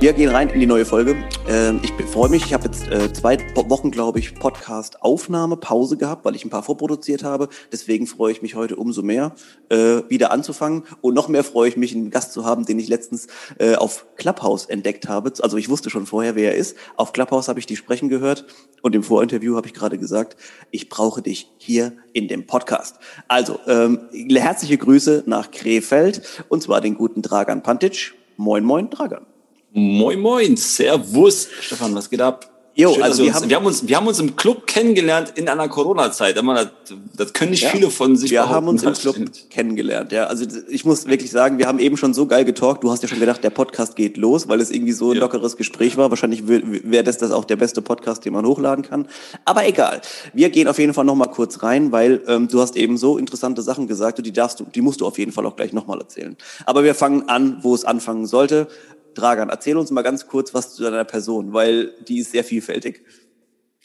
Wir gehen rein in die neue Folge. Ähm, ich freue mich. Ich habe jetzt äh, zwei Wochen, glaube ich, Podcast-Aufnahme, Pause gehabt, weil ich ein paar vorproduziert habe. Deswegen freue ich mich heute umso mehr, äh, wieder anzufangen. Und noch mehr freue ich mich, einen Gast zu haben, den ich letztens äh, auf Clubhouse entdeckt habe. Also ich wusste schon vorher, wer er ist. Auf Clubhouse habe ich die sprechen gehört. Und im Vorinterview habe ich gerade gesagt, ich brauche dich hier in dem Podcast. Also, ähm, herzliche Grüße nach Krefeld. Und zwar den guten Dragan Pantic. Moin, moin, Dragan. Moin Moin, Servus. Stefan, was geht ab? Jo, Schön, also wir, uns, haben, wir, haben uns, wir haben uns im Club kennengelernt in einer Corona-Zeit. Das, das können nicht ja, viele von sich Wir haben uns im Club kennengelernt, ja. Also ich muss wirklich sagen, wir haben eben schon so geil getalkt. Du hast ja schon gedacht, der Podcast geht los, weil es irgendwie so ein ja. lockeres Gespräch war. Wahrscheinlich wäre das, das auch der beste Podcast, den man hochladen kann. Aber egal. Wir gehen auf jeden Fall noch mal kurz rein, weil ähm, du hast eben so interessante Sachen gesagt und die darfst du, die musst du auf jeden Fall auch gleich noch mal erzählen. Aber wir fangen an, wo es anfangen sollte. Dragan, erzähl uns mal ganz kurz was zu deiner Person, weil die ist sehr vielfältig.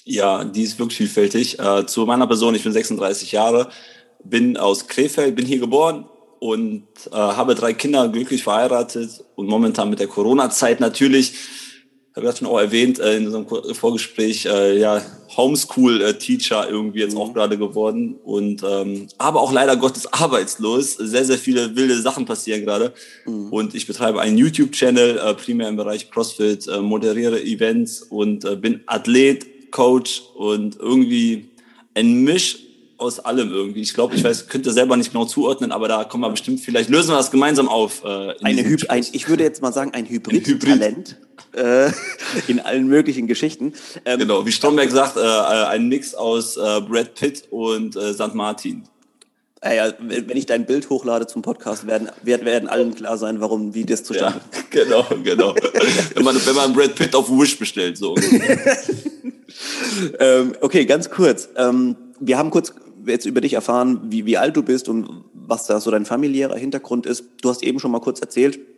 Ja, die ist wirklich vielfältig. Äh, zu meiner Person, ich bin 36 Jahre, bin aus Krefeld, bin hier geboren und äh, habe drei Kinder, glücklich verheiratet und momentan mit der Corona-Zeit natürlich habe ich schon auch erwähnt äh, in unserem Vorgespräch, äh, ja, Homeschool-Teacher irgendwie jetzt auch mhm. gerade geworden und ähm, aber auch leider Gottes arbeitslos. Sehr, sehr viele wilde Sachen passieren gerade. Mhm. Und ich betreibe einen YouTube-Channel, äh, primär im Bereich CrossFit, äh, moderiere Events und äh, bin Athlet, Coach und irgendwie ein Misch aus allem irgendwie. Ich glaube, ich weiß, könnte selber nicht genau zuordnen, aber da kommen wir bestimmt, vielleicht lösen wir das gemeinsam auf. Äh, Eine Hybrid, ein, ich würde jetzt mal sagen, ein Hybrid-Talent äh, in allen möglichen Geschichten. Ähm, genau, wie Stromberg sagt, äh, ein Mix aus äh, Brad Pitt und äh, St. Martin. Ja, wenn ich dein Bild hochlade zum Podcast, werden, werden allen klar sein, warum, wie das zustande ja, Genau, genau. wenn, man, wenn man Brad Pitt auf Wish bestellt, so. ähm, okay, ganz kurz. Ähm, wir haben kurz jetzt über dich erfahren, wie, wie alt du bist und was da so dein familiärer Hintergrund ist. Du hast eben schon mal kurz erzählt, äh,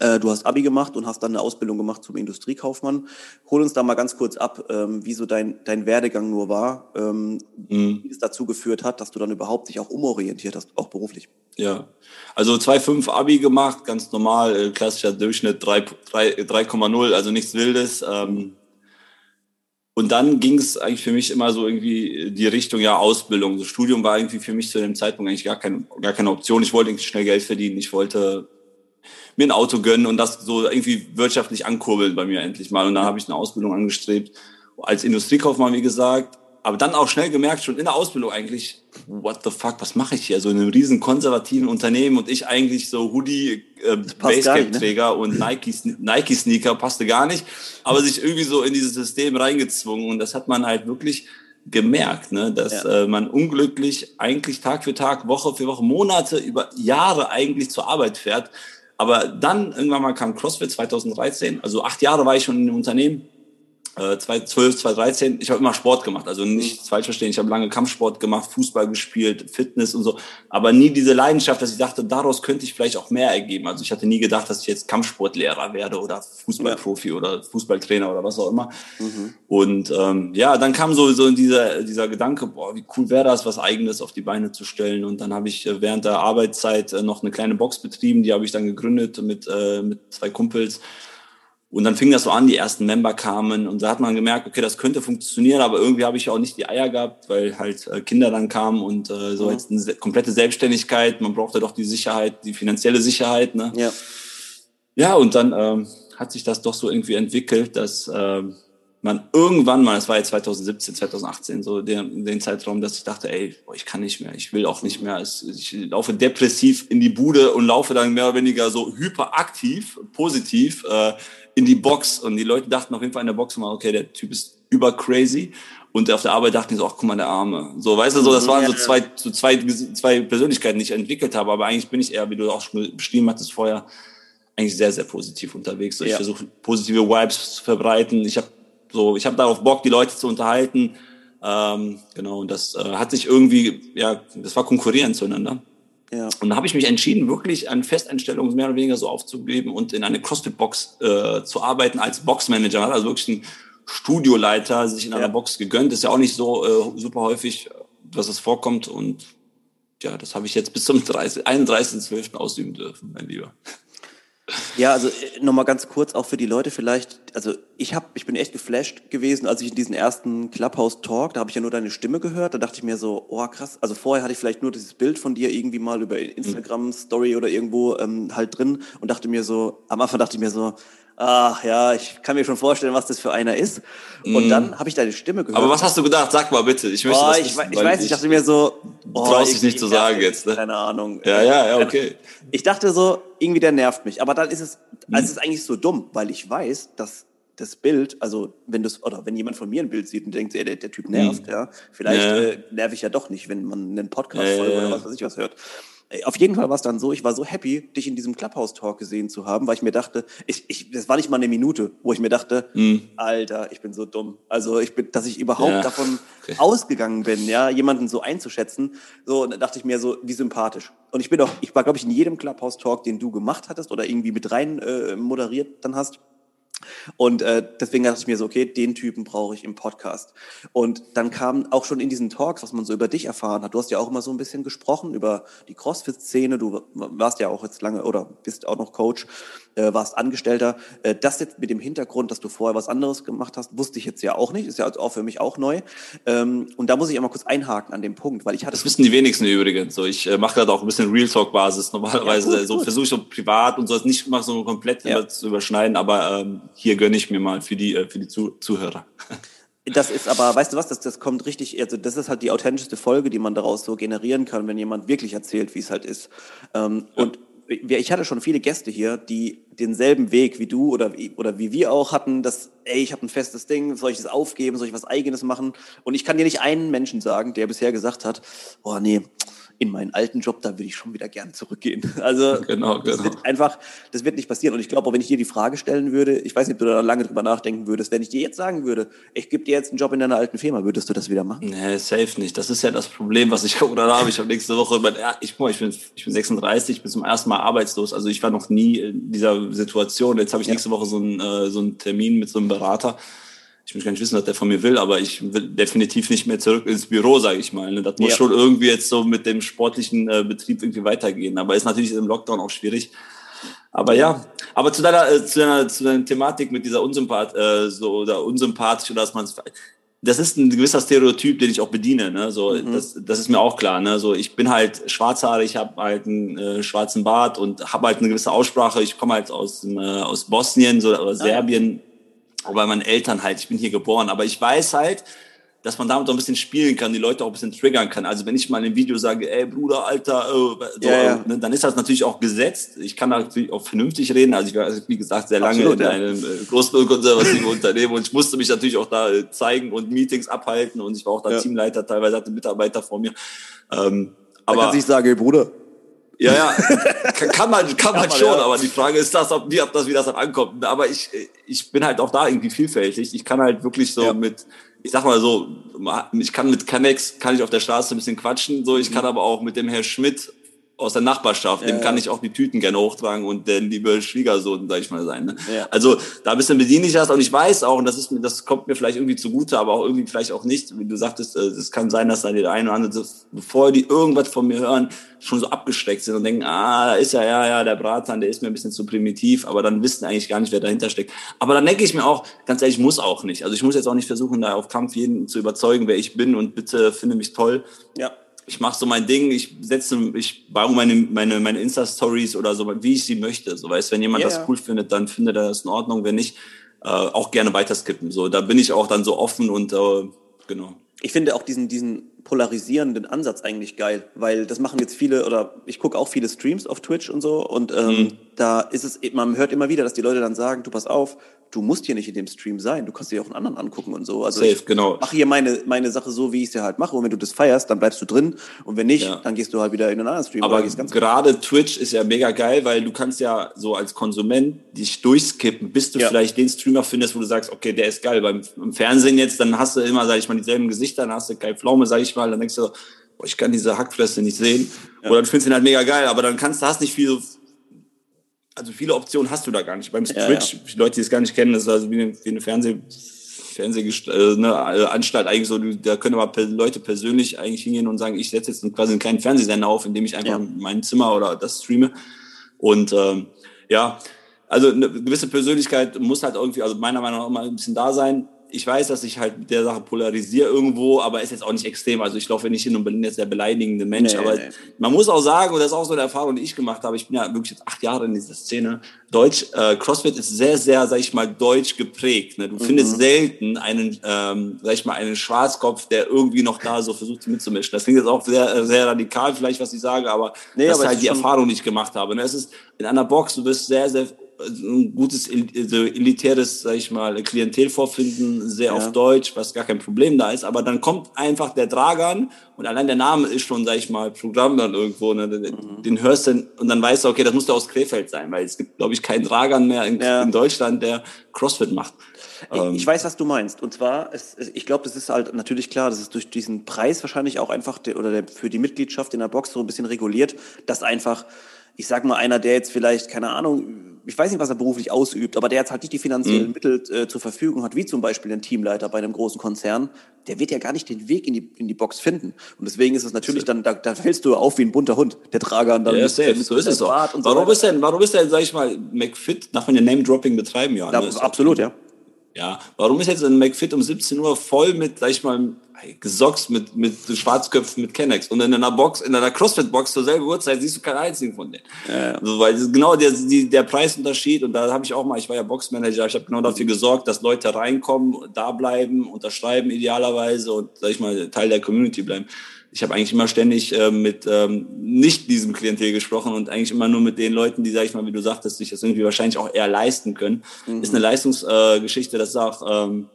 du hast Abi gemacht und hast dann eine Ausbildung gemacht zum Industriekaufmann. Hol uns da mal ganz kurz ab, ähm, wie so dein, dein Werdegang nur war, ähm, mhm. wie es dazu geführt hat, dass du dann überhaupt dich auch umorientiert hast, auch beruflich. Ja, also 2,5 Abi gemacht, ganz normal, äh, klassischer Durchschnitt 3,0, also nichts Wildes. Ähm, und dann ging es eigentlich für mich immer so irgendwie die Richtung, ja, Ausbildung. Das Studium war irgendwie für mich zu dem Zeitpunkt eigentlich gar, kein, gar keine Option. Ich wollte irgendwie schnell Geld verdienen. Ich wollte mir ein Auto gönnen und das so irgendwie wirtschaftlich ankurbeln bei mir endlich mal. Und dann habe ich eine Ausbildung angestrebt als Industriekaufmann, wie gesagt aber dann auch schnell gemerkt, schon in der Ausbildung eigentlich, what the fuck, was mache ich hier? So in einem riesen konservativen Unternehmen und ich eigentlich so Hoodie, äh, Basecap-Träger ne? und Nike, Nike passte gar nicht, aber sich irgendwie so in dieses System reingezwungen und das hat man halt wirklich gemerkt, ne, dass ja. äh, man unglücklich eigentlich Tag für Tag, Woche für Woche, Monate über Jahre eigentlich zur Arbeit fährt. Aber dann irgendwann mal kam CrossFit 2013, also acht Jahre war ich schon in dem Unternehmen 2012, äh, 2013, ich habe immer Sport gemacht, also nicht mhm. falsch verstehen, ich habe lange Kampfsport gemacht, Fußball gespielt, Fitness und so, aber nie diese Leidenschaft, dass ich dachte, daraus könnte ich vielleicht auch mehr ergeben. Also ich hatte nie gedacht, dass ich jetzt Kampfsportlehrer werde oder Fußballprofi ja. oder Fußballtrainer oder was auch immer. Mhm. Und ähm, ja, dann kam so, so dieser, dieser Gedanke, boah, wie cool wäre das, was Eigenes auf die Beine zu stellen. Und dann habe ich äh, während der Arbeitszeit äh, noch eine kleine Box betrieben, die habe ich dann gegründet mit, äh, mit zwei Kumpels. Und dann fing das so an, die ersten Member kamen und da hat man gemerkt, okay, das könnte funktionieren, aber irgendwie habe ich auch nicht die Eier gehabt, weil halt äh, Kinder dann kamen und äh, so mhm. jetzt eine komplette Selbstständigkeit, man brauchte doch die Sicherheit, die finanzielle Sicherheit. Ne? Ja. ja, und dann ähm, hat sich das doch so irgendwie entwickelt, dass äh, man irgendwann mal, das war jetzt 2017, 2018, so den, den Zeitraum, dass ich dachte, ey, boah, ich kann nicht mehr, ich will auch nicht mehr. Ich laufe depressiv in die Bude und laufe dann mehr oder weniger so hyperaktiv, positiv äh, in die Box und die Leute dachten auf jeden Fall in der Box mal, okay, der Typ ist über crazy. Und auf der Arbeit dachten die so, ach, guck mal, der Arme. So, weißt du, so, das waren so zwei, so zwei, zwei Persönlichkeiten, die ich entwickelt habe. Aber eigentlich bin ich eher, wie du auch schon beschrieben hattest vorher, eigentlich sehr, sehr positiv unterwegs. So, ich ja. versuche positive Vibes zu verbreiten. Ich habe so, ich habe darauf Bock, die Leute zu unterhalten. Ähm, genau, und das äh, hat sich irgendwie, ja, das war konkurrierend zueinander. Ja. Und da habe ich mich entschieden, wirklich an Festeinstellungen mehr oder weniger so aufzugeben und in eine CrossFit-Box äh, zu arbeiten als Boxmanager. Also wirklich ein Studioleiter sich in einer ja. Box gegönnt. Das ist ja auch nicht so äh, super häufig, dass es vorkommt. Und ja, das habe ich jetzt bis zum 31.12. ausüben dürfen, mein Lieber. Ja, also äh, nochmal ganz kurz auch für die Leute vielleicht. Also ich hab, ich bin echt geflasht gewesen, als ich in diesen ersten Clubhouse Talk, da habe ich ja nur deine Stimme gehört. Da dachte ich mir so, oh krass. Also vorher hatte ich vielleicht nur dieses Bild von dir irgendwie mal über Instagram Story oder irgendwo ähm, halt drin und dachte mir so, am Anfang dachte ich mir so, ach ja, ich kann mir schon vorstellen, was das für einer ist. Und mm. dann habe ich deine Stimme gehört. Aber was hast du gedacht? Sag mal bitte. Ich möchte oh, das ich, wissen, ich weiß, ich dachte mir so, oh, traust dich nicht zu sagen jetzt, ne? Keine Ahnung. Ja, ja, ja, okay. Ich dachte so, irgendwie der nervt mich. Aber dann ist es, also es ist eigentlich so dumm, weil ich weiß, dass das Bild, also wenn das oder wenn jemand von mir ein Bild sieht und denkt, ey, der, der Typ nervt, mhm. ja, vielleicht ja. Äh, nerv ich ja doch nicht, wenn man einen Podcast ja, oder was weiß ich was hört. Auf jeden Fall war es dann so, ich war so happy, dich in diesem Clubhouse-Talk gesehen zu haben, weil ich mir dachte, ich, ich, das war nicht mal eine Minute, wo ich mir dachte, mm. Alter, ich bin so dumm. Also ich bin, dass ich überhaupt ja. davon okay. ausgegangen bin, ja, jemanden so einzuschätzen. So, da dachte ich mir so, wie sympathisch. Und ich bin auch, ich war, glaube ich, in jedem Clubhouse-Talk, den du gemacht hattest oder irgendwie mit rein äh, moderiert dann hast und äh, deswegen dachte ich mir so, okay, den Typen brauche ich im Podcast. Und dann kam auch schon in diesen Talks, was man so über dich erfahren hat. Du hast ja auch immer so ein bisschen gesprochen über die CrossFit-Szene. Du warst ja auch jetzt lange oder bist auch noch Coach, äh, warst Angestellter. Äh, das jetzt mit dem Hintergrund, dass du vorher was anderes gemacht hast, wusste ich jetzt ja auch nicht. Ist ja also auch für mich auch neu. Ähm, und da muss ich einmal kurz einhaken an dem Punkt, weil ich hatte. Das wissen die wenigsten übrigens. So, ich äh, mache gerade auch ein bisschen Real Talk-Basis normalerweise. Ja, gut, so versuche ich so privat und so nicht mal so komplett ja. zu überschneiden, aber ähm, hier gönne ich mir mal für die, äh, für die Zuhörer. Das ist aber, weißt du was, das, das kommt richtig, also das ist halt die authentischste Folge, die man daraus so generieren kann, wenn jemand wirklich erzählt, wie es halt ist. Ähm, ja. Und ich hatte schon viele Gäste hier, die denselben Weg wie du oder, oder wie wir auch hatten, dass, ey, ich habe ein festes Ding, soll ich das aufgeben, soll ich was Eigenes machen? Und ich kann dir nicht einen Menschen sagen, der bisher gesagt hat, oh nee, in meinen alten Job, da würde ich schon wieder gern zurückgehen. Also genau, genau. Das wird einfach, das wird nicht passieren. Und ich glaube, auch wenn ich dir die Frage stellen würde, ich weiß nicht, ob du da lange drüber nachdenken würdest, wenn ich dir jetzt sagen würde, ich gebe dir jetzt einen Job in deiner alten Firma, würdest du das wieder machen? Nee, safe nicht. Das ist ja das Problem, was ich oder habe. Ich habe nächste Woche, ich, ich, bin, ich bin 36, bin zum ersten Mal arbeitslos. Also ich war noch nie in dieser Situation. Jetzt habe ich nächste Woche so einen, äh, so einen Termin mit so einem Berater ich möchte gar nicht wissen, was der von mir will, aber ich will definitiv nicht mehr zurück ins Büro, sage ich mal. Ne? Das muss ja. schon irgendwie jetzt so mit dem sportlichen äh, Betrieb irgendwie weitergehen. Aber ist natürlich im Lockdown auch schwierig. Aber ja, aber zu deiner, äh, zu deiner, zu deiner Thematik mit dieser Unsympath, äh, so oder unsympathisch oder dass man das ist ein gewisser Stereotyp, den ich auch bediene. Ne? So, mhm. das, das ist mir auch klar. Ne? So, ich bin halt schwarzhaarig, ich habe halt einen äh, schwarzen Bart und habe halt eine gewisse Aussprache. Ich komme halt aus, äh, aus Bosnien so, oder Serbien. Ja bei meinen Eltern halt, ich bin hier geboren, aber ich weiß halt, dass man damit auch ein bisschen spielen kann, die Leute auch ein bisschen triggern kann. Also wenn ich mal in einem Video sage, ey Bruder, Alter, äh, ja, ja. Ne, dann ist das natürlich auch gesetzt. Ich kann natürlich auch vernünftig reden. Also ich war, wie gesagt, sehr lange Absolut, in ja. einem äh, großen und konservativen Unternehmen und ich musste mich natürlich auch da äh, zeigen und Meetings abhalten und ich war auch da Teamleiter, teilweise hatte Mitarbeiter vor mir. Ähm, aber da kann ich sagen, ey Bruder, ja, ja, kann, man, kann man schon, aber die Frage ist das, ob, wie, ob das, wie das dann ankommt. Aber ich, ich bin halt auch da irgendwie vielfältig. Ich kann halt wirklich so ja. mit, ich sag mal so, ich kann mit Canex, kann ich auf der Straße ein bisschen quatschen, so, ich mhm. kann aber auch mit dem Herr Schmidt aus der Nachbarschaft, ja, dem kann ich auch die Tüten gerne hochtragen und der liebe Schwiegersohn, sag ich mal, sein. Ne? Ja. Also da ein bisschen bediene ich das und ich weiß auch, und das ist mir, das kommt mir vielleicht irgendwie zugute, aber auch irgendwie vielleicht auch nicht. Wie du sagtest, äh, es kann sein, dass da die eine oder andere, bevor die irgendwas von mir hören, schon so abgeschreckt sind und denken, ah, da ist ja, ja, ja, der Bratan, der ist mir ein bisschen zu primitiv, aber dann wissen eigentlich gar nicht, wer dahinter steckt. Aber dann denke ich mir auch, ganz ehrlich, ich muss auch nicht. Also ich muss jetzt auch nicht versuchen, da auf Kampf jeden zu überzeugen, wer ich bin und bitte finde mich toll. Ja ich mache so mein Ding, ich setze, ich baue meine, meine, meine Insta-Stories oder so, wie ich sie möchte. So weißt, wenn jemand yeah. das cool findet, dann findet er das in Ordnung. Wenn nicht, äh, auch gerne weiterskippen. So, da bin ich auch dann so offen und äh, genau. Ich finde auch diesen, diesen polarisierenden Ansatz eigentlich geil, weil das machen jetzt viele oder ich gucke auch viele Streams auf Twitch und so und ähm, mhm. da ist es, man hört immer wieder, dass die Leute dann sagen, du pass auf, du musst hier nicht in dem Stream sein, du kannst dir auch einen anderen angucken und so. Also Safe, ich genau. mache hier meine, meine Sache so, wie ich es ja halt mache und wenn du das feierst, dann bleibst du drin und wenn nicht, ja. dann gehst du halt wieder in einen anderen Stream. Aber gerade Twitch ist ja mega geil, weil du kannst ja so als Konsument dich durchskippen, bis du ja. vielleicht den Streamer findest, wo du sagst, okay, der ist geil. Beim im Fernsehen jetzt, dann hast du immer, sag ich mal, dieselben Gesichter, dann hast du Kai Pflaume, sag ich mal, dann denkst du, boah, ich kann diese Hackfresse nicht sehen. Ja. Oder du findest ihn halt mega geil, aber dann kannst du, hast nicht viel also viele Optionen hast du da gar nicht. Beim Twitch, ja, ja. Leute, die es gar nicht kennen, das ist also wie eine, wie eine Fernseh, Fernsehanstalt äh, ne, eigentlich so, da können aber Leute persönlich eigentlich hingehen und sagen, ich setze jetzt quasi einen kleinen Fernsehsender auf, in dem ich einfach mein Zimmer oder das streame. Und ähm, ja, also eine gewisse Persönlichkeit muss halt irgendwie, also meiner Meinung nach immer ein bisschen da sein ich weiß, dass ich halt mit der Sache polarisiere irgendwo, aber ist jetzt auch nicht extrem. Also ich laufe nicht hin und bin jetzt der beleidigende Mensch. Nee, aber nee. man muss auch sagen, und das ist auch so eine Erfahrung, die ich gemacht habe, ich bin ja wirklich jetzt acht Jahre in dieser Szene. Deutsch, äh, CrossFit ist sehr, sehr, sag ich mal, deutsch geprägt. Ne? Du mhm. findest selten einen, ähm, sag ich mal, einen Schwarzkopf, der irgendwie noch da so versucht mitzumischen. Das klingt jetzt auch sehr, sehr radikal vielleicht, was ich sage, aber nee, das aber ist halt die Erfahrung, die ich gemacht habe. Ne? Es ist in einer Box, du bist sehr, sehr ein gutes also elitäres, sag ich mal, Klientel vorfinden, sehr ja. auf Deutsch, was gar kein Problem da ist. Aber dann kommt einfach der Dragan und allein der Name ist schon, sag ich mal, Programm dann irgendwo. Ne? Mhm. Den hörst du und dann weißt du, okay, das muss aus Krefeld sein, weil es gibt, glaube ich, keinen Dragan mehr in, ja. in Deutschland, der CrossFit macht. Ich, ich, ähm. weiß, was du meinst. Und zwar, es, ich glaube, das ist halt natürlich klar, das ist durch diesen Preis wahrscheinlich auch einfach der, oder der, für die Mitgliedschaft in der Box so ein bisschen reguliert, dass einfach ich sag mal, einer, der jetzt vielleicht, keine Ahnung, ich weiß nicht, was er beruflich ausübt, aber der jetzt halt nicht die finanziellen mhm. Mittel äh, zur Verfügung hat, wie zum Beispiel ein Teamleiter bei einem großen Konzern, der wird ja gar nicht den Weg in die, in die Box finden. Und deswegen ist es natürlich dann, da, da fällst du auf wie ein bunter Hund, der Trager dann. Ja, safe, so ist es auch. Warum so ist denn, warum ist denn, sag ich mal, McFit, darf man ja Name-Dropping betreiben, ja? Ne? absolut, ja. Ja, warum ist jetzt ein McFit um 17 Uhr voll mit, sag ich mal, gesocks mit, mit Schwarzköpfen, mit Kennex. Und in einer Box, in einer CrossFit-Box zur selben Uhrzeit siehst du keinen einzigen von denen. Ja. Also, weil genau der, die, der Preisunterschied, und da habe ich auch mal, ich war ja Boxmanager, ich habe genau dafür gesorgt, dass Leute reinkommen, da bleiben, unterschreiben idealerweise und, sag ich mal, Teil der Community bleiben. Ich habe eigentlich immer ständig äh, mit ähm, nicht diesem Klientel gesprochen und eigentlich immer nur mit den Leuten, die, sag ich mal, wie du sagtest, sich das irgendwie wahrscheinlich auch eher leisten können. Mhm. Ist eine Leistungsgeschichte, äh, das ist auch ähm,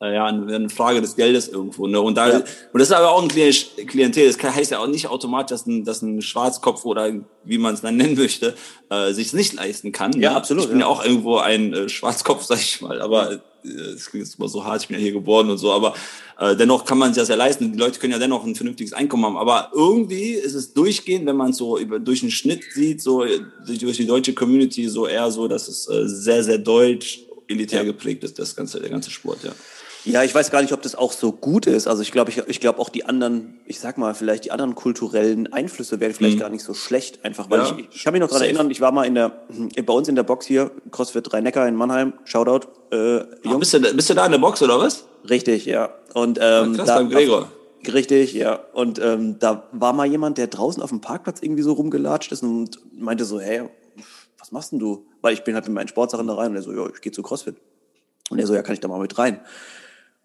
äh, ja, eine Frage des Geldes irgendwo. Ne? Und, da, ja. und das ist aber auch ein Klientel. Das heißt ja auch nicht automatisch, dass ein, dass ein Schwarzkopf oder wie man es dann nennen möchte, äh, sich nicht leisten kann. Ja, ne? absolut. Ich bin ja. auch irgendwo ein äh, Schwarzkopf, sag ich mal. Aber es klingt jetzt immer so hart, ich bin ja hier geboren und so. Aber äh, dennoch kann man sich das ja leisten. Die Leute können ja dennoch ein vernünftiges Einkommen haben. Aber irgendwie ist es durchgehend, wenn man es so über, durch den Schnitt sieht, so durch die deutsche Community, so eher so, dass es äh, sehr, sehr deutsch elitär ja. geprägt ist, das ganze, der ganze Sport, ja. Ja, ich weiß gar nicht, ob das auch so gut ist. Also ich glaube, ich, ich glaube auch die anderen, ich sag mal, vielleicht die anderen kulturellen Einflüsse wären vielleicht mhm. gar nicht so schlecht, einfach weil ja. ich, ich kann mich noch daran erinnern, ich war mal in der, bei uns in der Box hier, CrossFit Rhein-Neckar in Mannheim, Shoutout. Äh, Ach, bist, du, bist du da in der Box oder was? Richtig, ja. Und ähm, krass, da, Gregor. Richtig, ja. Und ähm, da war mal jemand, der draußen auf dem Parkplatz irgendwie so rumgelatscht ist und meinte so, hey, was machst denn du? Weil ich bin halt mit meinen Sportsachen da rein und er so, ja, ich gehe zu CrossFit. Und er so, ja, kann ich da mal mit rein?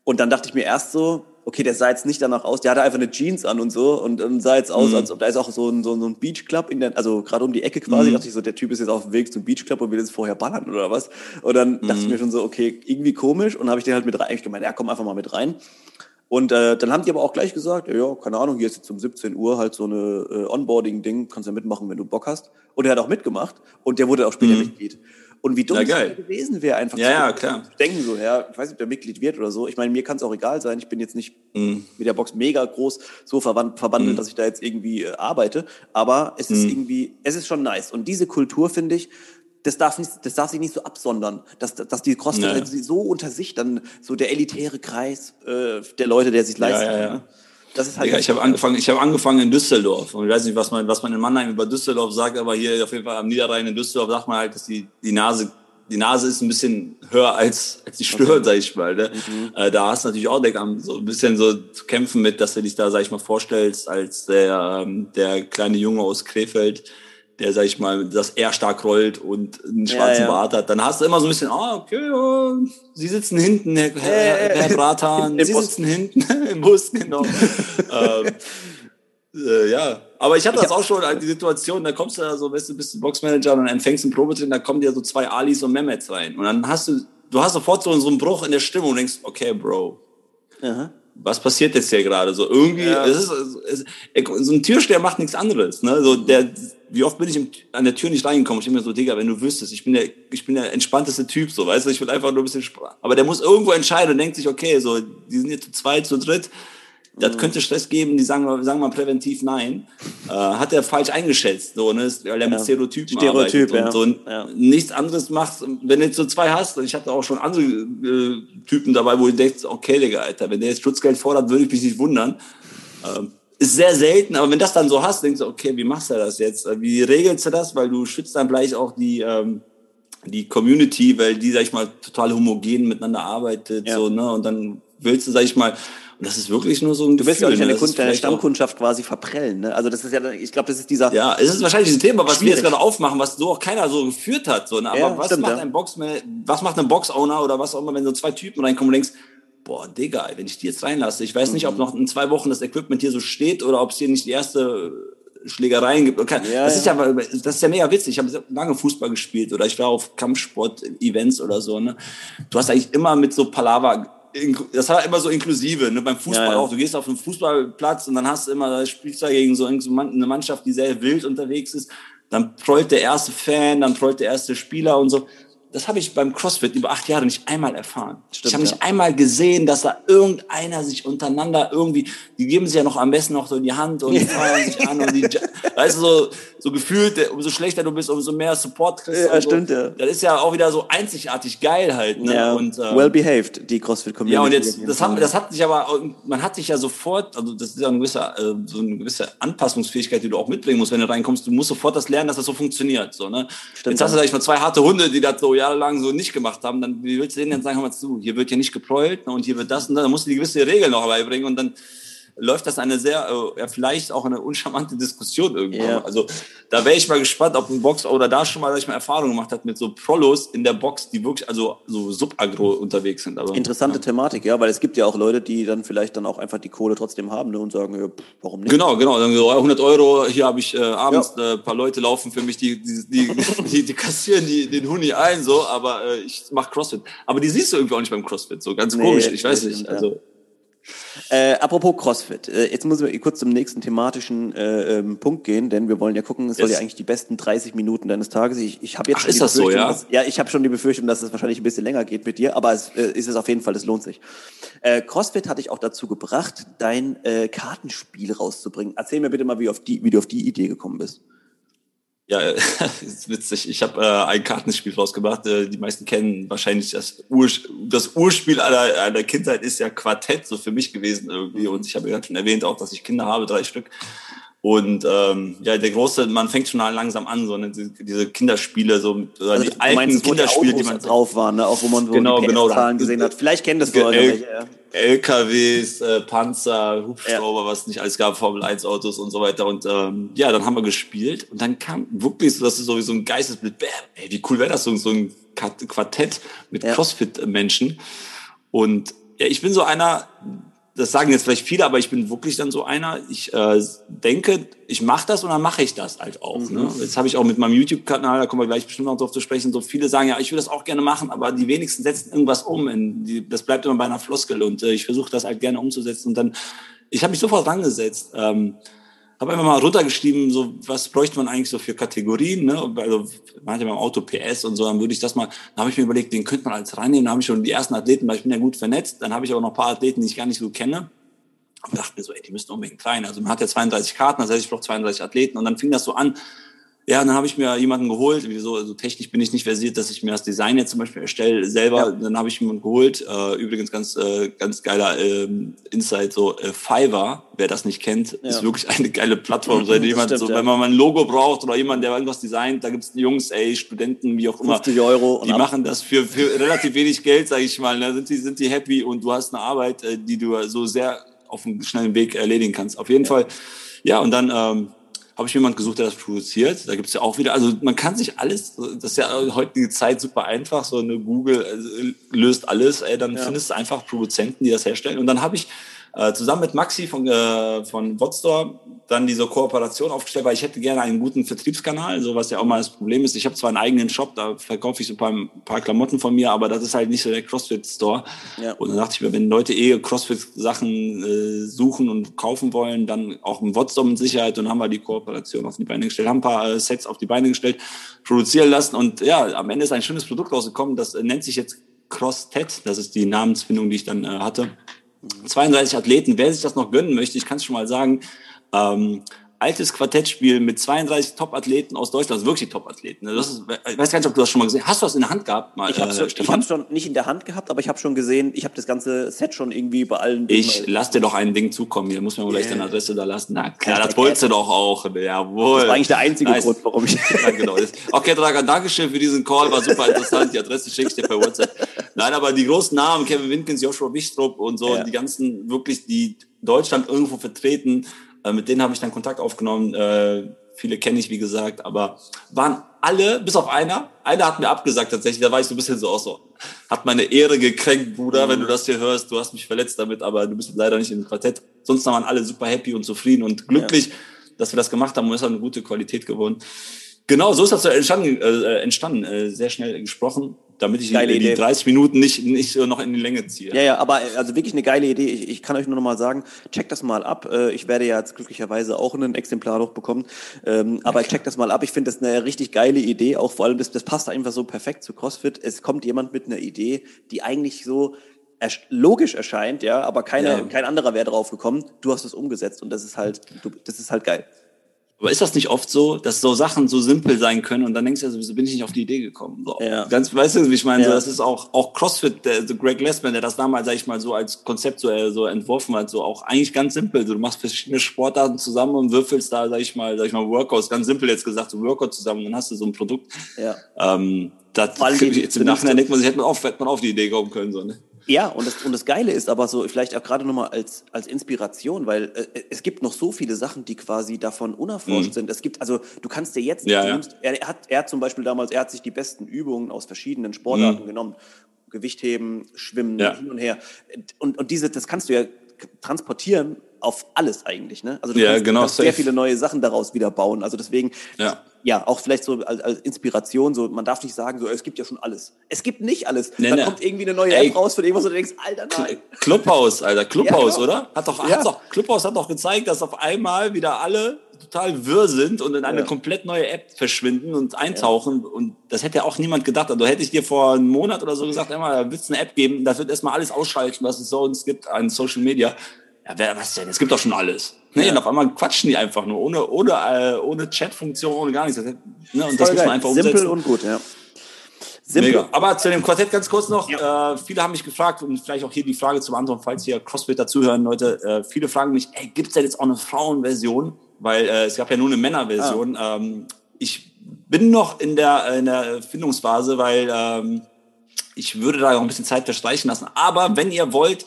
Und dann dachte ich mir erst so, okay, der sah jetzt nicht danach aus, der hatte einfach eine Jeans an und so und, und sah jetzt aus, mhm. als ob da ist auch so ein, so, ein Beach Club in der, also gerade um die Ecke quasi, mhm. dachte ich so, der Typ ist jetzt auf dem Weg zum Beach Club und will jetzt vorher ballern oder was. Und dann mhm. dachte ich mir schon so, okay, irgendwie komisch und habe ich den halt mit rein, ich gemeint, ja, komm einfach mal mit rein. Und äh, dann haben die aber auch gleich gesagt, ja, ja, keine Ahnung, hier ist jetzt um 17 Uhr halt so eine äh, Onboarding-Ding, kannst ja mitmachen, wenn du Bock hast. Und er hat auch mitgemacht und der wurde auch später mhm. Mitglied. Und wie dumm ja, es gewesen wäre, einfach ja, zu, ja, denken, so, ja, ich weiß nicht, ob der Mitglied wird oder so. Ich meine, mir kann es auch egal sein. Ich bin jetzt nicht mhm. mit der Box mega groß so verwand, verwandelt, mhm. dass ich da jetzt irgendwie äh, arbeite. Aber es ist mhm. irgendwie, es ist schon nice. Und diese Kultur, finde ich, das darf, nicht, das darf sich nicht so absondern, dass, dass die Crossfitter nee. so unter sich dann so der elitäre Kreis äh, der Leute, der sich leisten. Ne? Das ist halt ja, ich habe angefangen, ich habe angefangen in Düsseldorf und ich weiß nicht, was man, was man in Mannheim über Düsseldorf sagt, aber hier auf jeden Fall am Niederrhein in Düsseldorf sagt man halt, dass die, die Nase, die Nase ist ein bisschen höher als, als die Stirn, okay. sag ich mal. Ne? Mhm. Äh, da hast du natürlich auch so ein bisschen so zu kämpfen mit, dass du dich da, sag ich mal, vorstellst als der, ähm, der kleine Junge aus Krefeld, der, sag ich mal, das eher stark rollt und einen schwarzen ja, ja. Bart hat, dann hast du immer so ein bisschen, ah, okay, oh, Sie sitzen hinten, Herr, Herr, Herr Bratan, Sie sitzen hinten im Bus, genau. ähm, äh, ja, aber ich hatte das auch schon, die Situation, da kommst du da so, weißt du, bist du Boxmanager und dann empfängst einen Probetraining, da kommen dir so zwei Alis und Mehmets rein. Und dann hast du, du hast sofort so, so einen Bruch in der Stimmung und denkst, okay, Bro. Aha was passiert jetzt hier gerade? So irgendwie, ja. es ist, es, so ein Türsteher macht nichts anderes. Ne? So der, wie oft bin ich an der Tür nicht reingekommen? Ich bin mir so, Digga, wenn du wüsstest, ich bin der, ich bin der entspannteste Typ, so, weißt du, ich will einfach nur ein bisschen, aber der muss irgendwo entscheiden und denkt sich, okay, so, die sind jetzt zu zweit, zu dritt, das mhm. könnte Stress geben, die sagen, sagen mal präventiv nein. Äh, hat er falsch eingeschätzt, so, ne? weil er mit Stereotypen Stereotyp, arbeitet ja. und so ja. nichts anderes macht. Wenn du jetzt so zwei hast, und ich hatte auch schon andere äh, Typen dabei, wo du denkst, okay, Digga, Alter, wenn der jetzt Schutzgeld fordert, würde ich mich nicht wundern. Ähm, ist sehr selten, aber wenn das dann so hast, denkst du, okay, wie machst du das jetzt? Wie regelst du das? Weil du schützt dann gleich auch die, ähm, die Community, weil die, sag ich mal, total homogen miteinander arbeitet, ja. so, ne? Und dann willst du, sag ich mal, und das ist wirklich nur so ein Du willst ja auch nicht deine, Kund deine Stammkundschaft quasi verprellen. Ne? Also das ist ja, ich glaube, das ist dieser. Ja, es ist wahrscheinlich ein Thema, was schwierig. wir jetzt gerade aufmachen, was so auch keiner so geführt hat. So, ne? Aber ja, was stimmt, macht ja. ein Box, was macht ein Box-Owner oder was auch immer, wenn so zwei Typen reinkommen und denkst, boah, Digga, wenn ich die jetzt reinlasse, ich weiß nicht, ob mhm. noch in zwei Wochen das Equipment hier so steht oder ob es hier nicht die erste Schlägereien gibt. Ja, das ist ja, das ist ja mega witzig. Ich habe lange Fußball gespielt oder ich war auf Kampfsport-Events oder so. Ne? Du hast eigentlich immer mit so Palaver das war immer so inklusive, ne? beim Fußball ja, ja. auch. Du gehst auf einen Fußballplatz und dann hast du immer, da spielst du gegen so eine Mannschaft, die sehr wild unterwegs ist. Dann prollt der erste Fan, dann prollt der erste Spieler und so das habe ich beim CrossFit über acht Jahre nicht einmal erfahren. Stimmt, ich habe nicht einmal gesehen, dass da irgendeiner sich untereinander irgendwie, die geben sich ja noch am besten noch so in die Hand und feiern sich an und die, weißt du, so, so gefühlt, umso schlechter du bist, umso mehr Support kriegst. Ja, stimmt, so. ja. Das ist ja auch wieder so einzigartig geil halt. Ne? Ja, und, ähm, well behaved, die CrossFit-Community. Ja, und jetzt, das hat, das hat sich aber, man hat sich ja sofort, also das ist ja eine gewisse, äh, so eine gewisse Anpassungsfähigkeit, die du auch mitbringen musst, wenn du reinkommst. Du musst sofort das lernen, dass das so funktioniert. So, ne? Stimmt, jetzt hast du, sag ich mal, zwei harte Hunde, die das so, ja, jahrelang so nicht gemacht haben, dann wie willst du denen dann sagen, hör mal zu, hier wird ja nicht geprollt ne, und hier wird das und dann musst du die gewisse Regel noch beibringen und dann läuft das eine sehr, äh, ja, vielleicht auch eine uncharmante Diskussion irgendwo. Ja. Also da wäre ich mal gespannt, ob ein Box oder da schon mal, dass ich mal Erfahrung gemacht hat mit so Prolos in der Box, die wirklich also so subagro unterwegs sind. Aber, Interessante ja. Thematik, ja, weil es gibt ja auch Leute, die dann vielleicht dann auch einfach die Kohle trotzdem haben ne, und sagen, ja, pff, warum nicht? Genau, genau. Dann so 100 Euro, hier habe ich äh, abends ja. äh, paar Leute laufen für mich, die die, die, die, die kassieren die, den Huni ein, so, aber äh, ich mache CrossFit. Aber die siehst du irgendwie auch nicht beim CrossFit, so ganz nee, komisch. Ich weiß nicht. Also äh, apropos CrossFit, äh, jetzt müssen wir kurz zum nächsten thematischen äh, ähm, Punkt gehen, denn wir wollen ja gucken, es soll ja eigentlich die besten 30 Minuten deines Tages. Ich, ich habe jetzt Ach, ist das so, ja? Dass, ja, ich habe schon die Befürchtung, dass es wahrscheinlich ein bisschen länger geht mit dir, aber es äh, ist es auf jeden Fall, es lohnt sich. Äh, CrossFit hat dich auch dazu gebracht, dein äh, Kartenspiel rauszubringen. Erzähl mir bitte mal, wie, auf die, wie du auf die Idee gekommen bist. Ja, ist witzig. Ich habe äh, ein Kartenspiel rausgebracht. Äh, die meisten kennen wahrscheinlich das, Ur das Urspiel aller, aller Kindheit ist ja Quartett so für mich gewesen irgendwie. Und ich habe ja schon erwähnt auch, dass ich Kinder habe, drei Stück. Und ähm, ja, der große, man fängt schon langsam an, so ne, diese Kinderspiele, so also, die alten meinst, Kinderspiele, die, die man drauf waren, ne? auch wo man so genau, die genau, Zahlen gesehen hat. Vielleicht kennen das Leute. L ja. LKWs, äh, Panzer, Hubschrauber, ja. was nicht alles gab, Formel 1 Autos und so weiter. Und ähm, ja, dann haben wir gespielt und dann kam wirklich so, das ist sowieso ein Geistesbild. Bam, ey, wie cool wäre das so, so ein Quartett mit ja. Crossfit-Menschen. Und ja, ich bin so einer, das sagen jetzt vielleicht viele, aber ich bin wirklich dann so einer, ich äh, denke, ich mache das und dann mache ich das halt auch. Ne? Mhm. Ne? Jetzt habe ich auch mit meinem YouTube-Kanal, da kommen wir gleich bestimmt noch drauf zu sprechen, so viele sagen, ja, ich will das auch gerne machen, aber die wenigsten setzen irgendwas um. In die, das bleibt immer bei einer Floskel und äh, ich versuche das halt gerne umzusetzen. Und dann, ich habe mich sofort rangesetzt. Ähm, habe einfach mal runtergeschrieben, so was bräuchte man eigentlich so für Kategorien, ne? Also man beim Auto PS und so, dann würde ich das mal, dann habe ich mir überlegt, den könnte man als reinnehmen, dann habe ich schon die ersten Athleten, weil ich bin ja gut vernetzt, dann habe ich aber noch ein paar Athleten, die ich gar nicht so kenne. Und dachte mir so, ey, die müssten unbedingt rein. Also man hat ja 32 Karten, das heißt, ich brauche 32 Athleten. Und dann fing das so an, ja, dann habe ich mir jemanden geholt. Wieso? Also technisch bin ich nicht versiert, dass ich mir das Design jetzt zum Beispiel erstelle selber. Ja. Dann habe ich jemanden geholt. Äh, übrigens ganz äh, ganz geiler ähm, Insight. So äh, Fiverr, wer das nicht kennt, ja. ist wirklich eine geile Plattform. Seit jemand stimmt, so, ja. wenn man mal ein Logo braucht oder jemand, der irgendwas designt, da gibt's Jungs, ey, Studenten, wie auch immer. 50 Euro. Die machen das für, für relativ wenig Geld, sage ich mal. Da sind die sind die happy und du hast eine Arbeit, äh, die du so sehr auf einem schnellen Weg erledigen kannst. Auf jeden Fall. Ja, und dann ähm, habe ich jemand gesucht, der das produziert. Da gibt's ja auch wieder, also man kann sich alles, das ist ja heutige Zeit super einfach, so eine Google also, löst alles, ey, dann ja. findest du einfach Produzenten, die das herstellen. Und dann habe ich äh, zusammen mit Maxi von, äh, von Wotstore dann diese Kooperation aufgestellt, weil ich hätte gerne einen guten Vertriebskanal, so was ja auch mal das Problem ist. Ich habe zwar einen eigenen Shop, da verkaufe ich so ein paar, ein paar Klamotten von mir, aber das ist halt nicht so der CrossFit-Store. Ja. Und dann dachte ich mir, wenn Leute eh CrossFit-Sachen äh, suchen und kaufen wollen, dann auch ein Wotstore mit Sicherheit. Und dann haben wir die Kooperation auf die Beine gestellt, haben ein paar äh, Sets auf die Beine gestellt, produzieren lassen und ja, am Ende ist ein schönes Produkt rausgekommen, das nennt sich jetzt CrossTet, das ist die Namensfindung, die ich dann äh, hatte. 32 Athleten. Wer sich das noch gönnen möchte, ich kann es schon mal sagen, ähm, altes Quartettspiel mit 32 Top-Athleten aus Deutschland, also wirklich Top-Athleten. Das ist, ich weiß gar nicht, ob du das schon mal gesehen hast. Hast du das in der Hand gehabt? Mal, ich habe es äh, schon nicht in der Hand gehabt, aber ich habe schon gesehen, ich habe das ganze Set schon irgendwie bei allen. Ich lass dir doch ein Ding zukommen. Hier muss mir wohl yeah. deine Adresse da lassen. Na klar, das wolltest du doch auch. Jawohl. Das war eigentlich der einzige nice. Grund, warum ich. ja, genau. Okay, Dragan, Dankeschön für diesen Call. War super interessant. Die Adresse schicke ich dir per WhatsApp. Nein, aber die großen Namen, Kevin Winkens, Joshua Wichtrup und so, ja. die ganzen wirklich, die Deutschland irgendwo vertreten, äh, mit denen habe ich dann Kontakt aufgenommen. Äh, viele kenne ich, wie gesagt, aber waren alle, bis auf einer, einer hat mir abgesagt tatsächlich, da war ich so ein bisschen so auch so, hat meine Ehre gekränkt, Bruder, mhm. wenn du das hier hörst, du hast mich verletzt damit, aber du bist leider nicht im Quartett. Sonst waren alle super happy und zufrieden und glücklich, ja. dass wir das gemacht haben und es hat eine gute Qualität gewonnen. Genau, so ist das entstanden, äh, entstanden äh, sehr schnell gesprochen damit ich geile die, die 30 Minuten nicht, nicht noch in die Länge ziehe. Ja, ja, aber also wirklich eine geile Idee. Ich, ich kann euch nur noch mal sagen, checkt das mal ab. Äh, ich werde ja jetzt glücklicherweise auch ein Exemplar noch bekommen. Ähm, aber okay. checkt das mal ab. Ich finde das eine richtig geile Idee. Auch vor allem, das, das passt einfach so perfekt zu CrossFit. Es kommt jemand mit einer Idee, die eigentlich so logisch erscheint, ja, aber keine, ja. kein anderer wäre drauf gekommen. Du hast es umgesetzt und das ist halt, du, das ist halt geil. Aber ist das nicht oft so, dass so Sachen so simpel sein können und dann denkst du, also, wieso bin ich nicht auf die Idee gekommen? So. Ja. Ganz, weißt du, wie ich meine? Ja. So, das ist auch, auch CrossFit, der, so Greg Lessman, der das damals, sag ich mal, so als Konzept so, äh, so entworfen hat, so auch eigentlich ganz simpel. So, du machst verschiedene Sportarten zusammen und würfelst da, sag ich mal, sag ich mal, Workouts, ganz simpel jetzt gesagt, so Workout zusammen und dann hast du so ein Produkt. Ja. Ähm, das, jetzt im Nachhinein denkt man sich, hätte man, auf, hätte man auf die Idee kommen können, so, ne? Ja, und das, und das Geile ist aber so, vielleicht auch gerade nochmal als, als Inspiration, weil äh, es gibt noch so viele Sachen, die quasi davon unerforscht mhm. sind. Es gibt, also du kannst dir jetzt, ja, ja. Nimmst, er, er, hat, er hat zum Beispiel damals, er hat sich die besten Übungen aus verschiedenen Sportarten mhm. genommen. Gewichtheben, Schwimmen, ja. hin und her. Und, und diese, das kannst du ja transportieren auf alles eigentlich. Ne? Also du ja, kannst, genau, kannst sehr viele neue Sachen daraus wieder bauen. Also deswegen, ja, ja auch vielleicht so als, als, Inspiration, so man darf nicht sagen, so es gibt ja schon alles. Es gibt nicht alles. Nee, Dann nee. kommt irgendwie eine neue Ey, App raus von irgendwas und du denkst, Alter, nein. Clubhouse, Alter, Clubhouse, ja, oder? Hat doch, ja. hat doch, Clubhouse hat doch gezeigt, dass auf einmal wieder alle total wirr sind und in eine ja. komplett neue App verschwinden und eintauchen. Ja. Und das hätte ja auch niemand gedacht. Also hätte ich dir vor einem Monat oder so gesagt, immer, da wird es eine App geben, da wird erstmal alles ausschalten, was es so uns gibt an Social Media ja, wer, was denn? Es gibt doch schon alles. Nee, ja. und auf einmal quatschen die einfach nur, ohne, ohne, äh, ohne Chat-Funktion, ohne gar nichts. Ne? Und das muss man einfach umsetzen. Simpel und gut, ja. Simpel. Mega. Aber zu dem Quartett ganz kurz noch. Ja. Äh, viele haben mich gefragt und vielleicht auch hier die Frage zum anderen, falls hier Crossfitter zuhören, Leute. Äh, viele fragen mich, ey, gibt's denn jetzt auch eine Frauenversion? Weil äh, es gab ja nur eine Männerversion. Ah. Ähm, ich bin noch in der, in der Findungsphase, weil ähm, ich würde da auch ein bisschen Zeit verstreichen lassen. Aber wenn ihr wollt,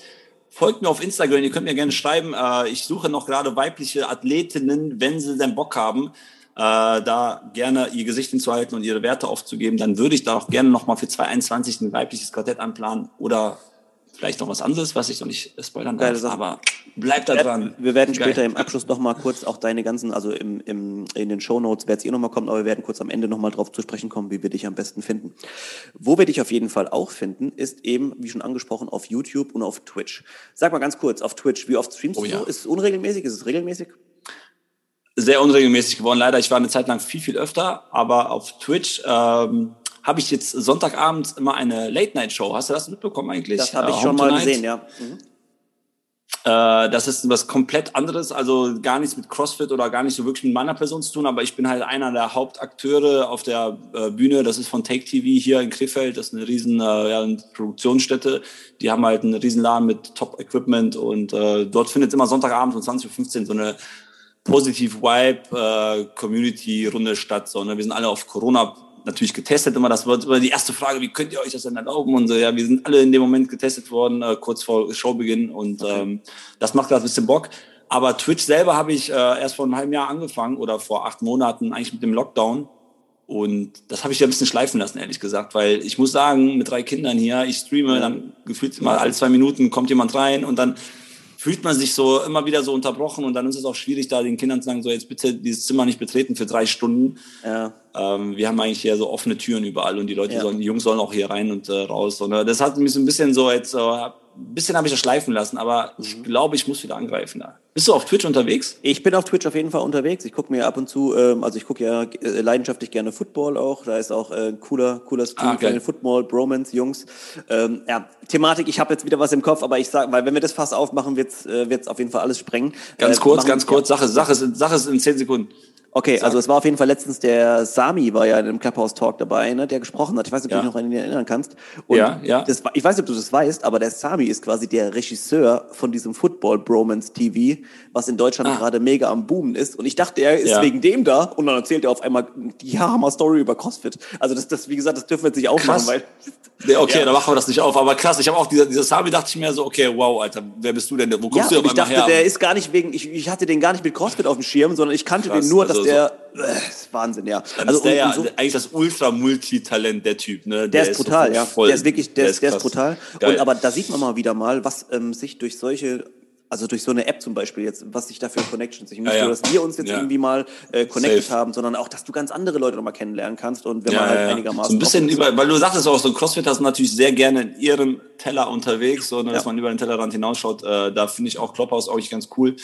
Folgt mir auf Instagram, ihr könnt mir gerne schreiben. Äh, ich suche noch gerade weibliche Athletinnen, wenn sie denn Bock haben, äh, da gerne ihr Gesicht hinzuhalten und ihre Werte aufzugeben. Dann würde ich da auch gerne nochmal für 2021 ein weibliches Quartett anplanen oder vielleicht noch was anderes, was ich noch nicht spoilern darf. Aber bleibt da dran. Wir werden später Geil. im Abschluss noch mal kurz auch deine ganzen, also im, im, in den Show Notes wird es eh noch mal kommen, aber wir werden kurz am Ende noch mal drauf zu sprechen kommen, wie wir dich am besten finden. Wo wir dich auf jeden Fall auch finden, ist eben, wie schon angesprochen, auf YouTube und auf Twitch. Sag mal ganz kurz, auf Twitch, wie oft streamst oh, du ja. Ist es unregelmäßig? Ist es regelmäßig? Sehr unregelmäßig geworden, leider. Ich war eine Zeit lang viel, viel öfter, aber auf Twitch ähm, habe ich jetzt Sonntagabend immer eine Late-Night-Show. Hast du das mitbekommen eigentlich? Das habe ich äh, schon mal gesehen, ja. Mhm. Äh, das ist was komplett anderes, also gar nichts mit CrossFit oder gar nicht so wirklich mit meiner Person zu tun, aber ich bin halt einer der Hauptakteure auf der äh, Bühne. Das ist von Take TV hier in Krefeld. Das ist eine riesen äh, ja, Produktionsstätte. Die haben halt einen riesen Laden mit Top-Equipment und dort findet immer Sonntagabend um 20.15 Uhr so eine Positive Vibe Community Runde statt. So, ne? Wir sind alle auf Corona natürlich getestet immer. Das war immer die erste Frage, wie könnt ihr euch das denn erlauben? Und so, ja, wir sind alle in dem Moment getestet worden, äh, kurz vor Showbeginn. Und okay. ähm, das macht gerade ein bisschen Bock. Aber Twitch selber habe ich äh, erst vor einem halben Jahr angefangen oder vor acht Monaten eigentlich mit dem Lockdown. Und das habe ich ja ein bisschen schleifen lassen, ehrlich gesagt, weil ich muss sagen, mit drei Kindern hier, ich streame, dann gefühlt mal alle zwei Minuten kommt jemand rein und dann fühlt man sich so immer wieder so unterbrochen und dann ist es auch schwierig, da den Kindern zu sagen, so jetzt bitte dieses Zimmer nicht betreten für drei Stunden. Ja. Ähm, wir haben eigentlich hier so offene Türen überall und die Leute ja. sollen, die Jungs sollen auch hier rein und äh, raus. Und äh, das hat mich so ein bisschen so jetzt, äh, ein bisschen habe ich das schleifen lassen, aber mhm. ich glaube, ich muss wieder angreifen da. Bist du auf Twitch unterwegs? Ich bin auf Twitch auf jeden Fall unterwegs. Ich gucke mir ab und zu, ähm, also ich gucke ja äh, leidenschaftlich gerne Football auch. Da ist auch äh, cooler, cooler Stream ah, okay. für den Football, Bromance, Jungs. Ähm, ja, Thematik, ich habe jetzt wieder was im Kopf, aber ich sage, weil wenn wir das Fass aufmachen, wird's äh, wird's auf jeden Fall alles sprengen. Ganz äh, kurz, ganz kurz. Sache, Sache, ist, Sache ist in zehn Sekunden. Okay, Sag. also es war auf jeden Fall letztens der Sami war ja in einem Clubhouse Talk dabei, ne, der gesprochen hat. Ich weiß nicht, ob ja. du dich noch an ihn erinnern kannst. Und ja, ja. Das, ich weiß nicht, ob du das weißt, aber der Sami ist quasi der Regisseur von diesem Football Bromance TV, was in Deutschland ah. gerade mega am Boomen ist. Und ich dachte, er ist ja. wegen dem da. Und dann erzählt er auf einmal die Hammer Story über CrossFit. Also das, das, wie gesagt, das dürfen wir jetzt nicht aufmachen, weil ja, okay, ja. dann machen wir das nicht auf. Aber krass, ich habe auch dieser, dieser Sami dachte ich mir so, okay, wow, Alter, wer bist du denn? Wo kommst ja, du ich dachte, her? der ist gar nicht wegen, ich, ich hatte den gar nicht mit CrossFit auf dem Schirm, sondern ich kannte krass, den nur, dass also der, so, äh, ist Wahnsinn, ja. Dann also ist der ja so, eigentlich das Ultra-Multitalent, der Typ, ne? Der, der ist brutal, so ja. Voll, der ist wirklich, der, der ist, der ist brutal. Geil. Und aber da sieht man mal wieder mal, was ähm, sich durch solche also durch so eine App zum Beispiel jetzt, was sich da für Connections. Ich möchte ja, ja. nur, dass wir uns jetzt ja. irgendwie mal äh, connected Safe. haben, sondern auch, dass du ganz andere Leute nochmal kennenlernen kannst und wenn man halt einigermaßen. So ein bisschen über, weil du sagtest auch, so Crossfitter sind natürlich sehr gerne in ihrem Teller unterwegs, sondern dass man über den Tellerrand hinausschaut. Äh, da finde ich auch Clubhouse auch ganz cool.